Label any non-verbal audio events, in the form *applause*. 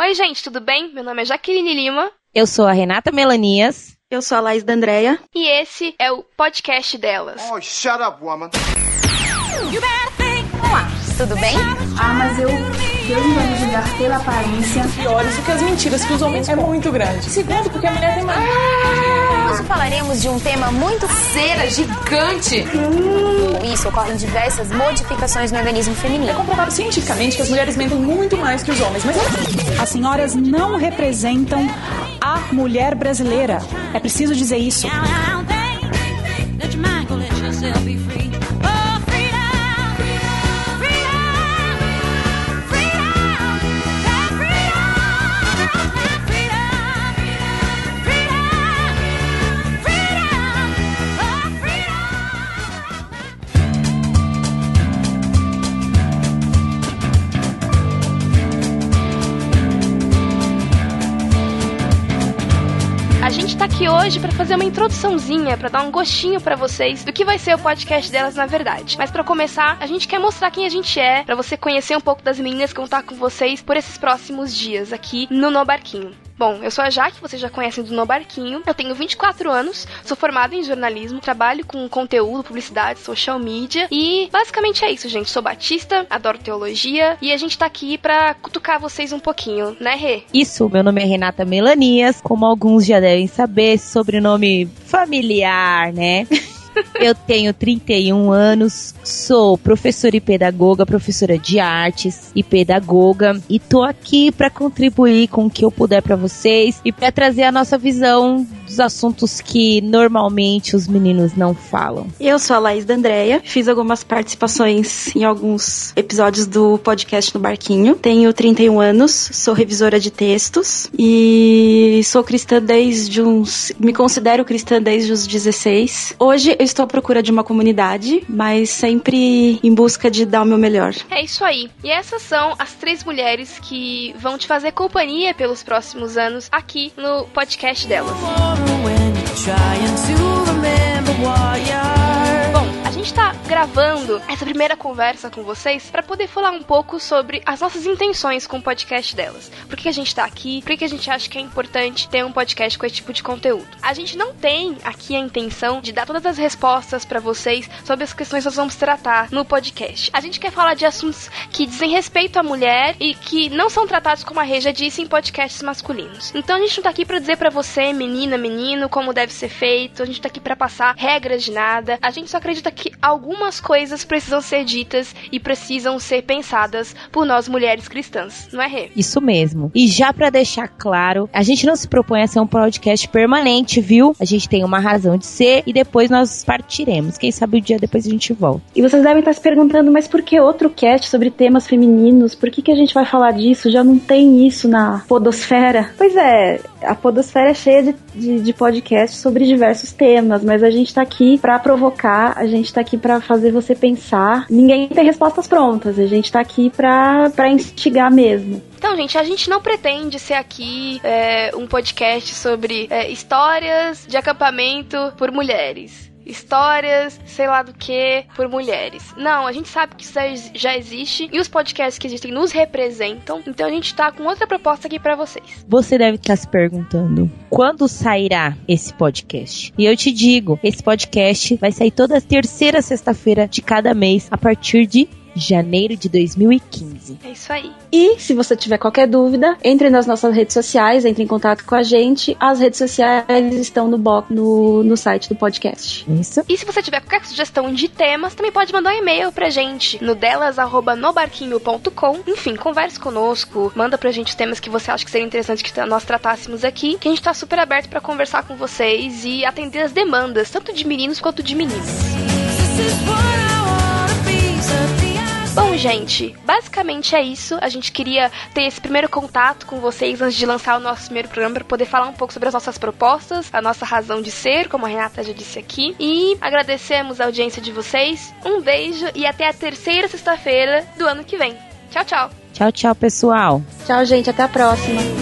Oi, gente, tudo bem? Meu nome é Jaqueline Lima. Eu sou a Renata Melanias. Eu sou a Laís da Andrea. E esse é o podcast delas. Oh, shut up, woman. Olá, tudo bem? Ah, mas eu. Deus não vai me julgar pela aparência. Piores do que as mentiras que os homens é muito grande. Segundo, porque a mulher tem mais. Hoje falaremos de um tema muito cera, gigante. Isso ocorrem diversas modificações no organismo feminino. É comprovado cientificamente que as mulheres mentem muito mais que os homens, mas As senhoras não representam a mulher brasileira. É preciso dizer isso. A gente tá aqui hoje pra fazer uma introduçãozinha, pra dar um gostinho pra vocês do que vai ser o podcast delas na verdade. Mas pra começar, a gente quer mostrar quem a gente é, pra você conhecer um pouco das meninas que vão estar com vocês por esses próximos dias aqui no No Barquinho. Bom, eu sou a Jaque, vocês já conhecem do No Barquinho. Eu tenho 24 anos, sou formada em jornalismo, trabalho com conteúdo, publicidade, social media e basicamente é isso, gente. Sou batista, adoro teologia e a gente tá aqui pra cutucar vocês um pouquinho, né, Rê? Isso, meu nome é Renata Melanias. Como alguns já devem saber, sobrenome familiar, né? *laughs* Eu tenho 31 anos, sou professora e pedagoga, professora de artes e pedagoga, e tô aqui para contribuir com o que eu puder para vocês e para trazer a nossa visão dos assuntos que normalmente os meninos não falam. Eu sou a Laís da Andrea, fiz algumas participações em alguns episódios do podcast no Barquinho. Tenho 31 anos, sou revisora de textos e sou cristã desde uns. me considero cristã desde os 16. Hoje eu estou à procura de uma comunidade, mas sempre em busca de dar o meu melhor. É isso aí. E essas são as três mulheres que vão te fazer companhia pelos próximos anos aqui no podcast delas. Bom, gravando essa primeira conversa com vocês para poder falar um pouco sobre as nossas intenções com o podcast delas. Por que a gente tá aqui? Por que a gente acha que é importante ter um podcast com esse tipo de conteúdo? A gente não tem aqui a intenção de dar todas as respostas para vocês sobre as questões que nós vamos tratar no podcast. A gente quer falar de assuntos que dizem respeito à mulher e que não são tratados como a Rê já disse em podcasts masculinos. Então a gente não tá aqui para dizer para você, menina, menino, como deve ser feito. A gente tá aqui para passar regras de nada. A gente só acredita que algumas coisas precisam ser ditas e precisam ser pensadas por nós mulheres cristãs, não é, Rê? Isso mesmo. E já para deixar claro, a gente não se propõe a ser um podcast permanente, viu? A gente tem uma razão de ser e depois nós partiremos. Quem sabe o dia depois a gente volta. E vocês devem estar se perguntando, mas por que outro cast sobre temas femininos? Por que, que a gente vai falar disso? Já não tem isso na podosfera? Pois é, a podosfera é cheia de, de, de podcasts sobre diversos temas, mas a gente tá aqui pra provocar, a gente tá aqui pra fazer você pensar. Ninguém tem respostas prontas, a gente tá aqui pra, pra instigar mesmo. Então, gente, a gente não pretende ser aqui é, um podcast sobre é, histórias de acampamento por mulheres. Histórias, sei lá do que, por mulheres. Não, a gente sabe que isso já existe e os podcasts que existem nos representam. Então a gente tá com outra proposta aqui para vocês. Você deve estar se perguntando quando sairá esse podcast. E eu te digo, esse podcast vai sair toda terceira sexta-feira de cada mês a partir de janeiro de 2015. É isso aí. E se você tiver qualquer dúvida, entre nas nossas redes sociais, entre em contato com a gente. As redes sociais estão no, no, no site do podcast. Isso. E se você tiver qualquer sugestão de temas, também pode mandar um e-mail pra gente no delas@nobarquinho.com. Enfim, converse conosco, manda pra gente os temas que você acha que seria interessante que nós tratássemos aqui, que a gente tá super aberto para conversar com vocês e atender as demandas, tanto de meninos quanto de meninas. Bom, gente, basicamente é isso. A gente queria ter esse primeiro contato com vocês antes de lançar o nosso primeiro programa para poder falar um pouco sobre as nossas propostas, a nossa razão de ser, como a Renata já disse aqui. E agradecemos a audiência de vocês. Um beijo e até a terceira sexta-feira do ano que vem. Tchau, tchau. Tchau, tchau, pessoal. Tchau, gente. Até a próxima.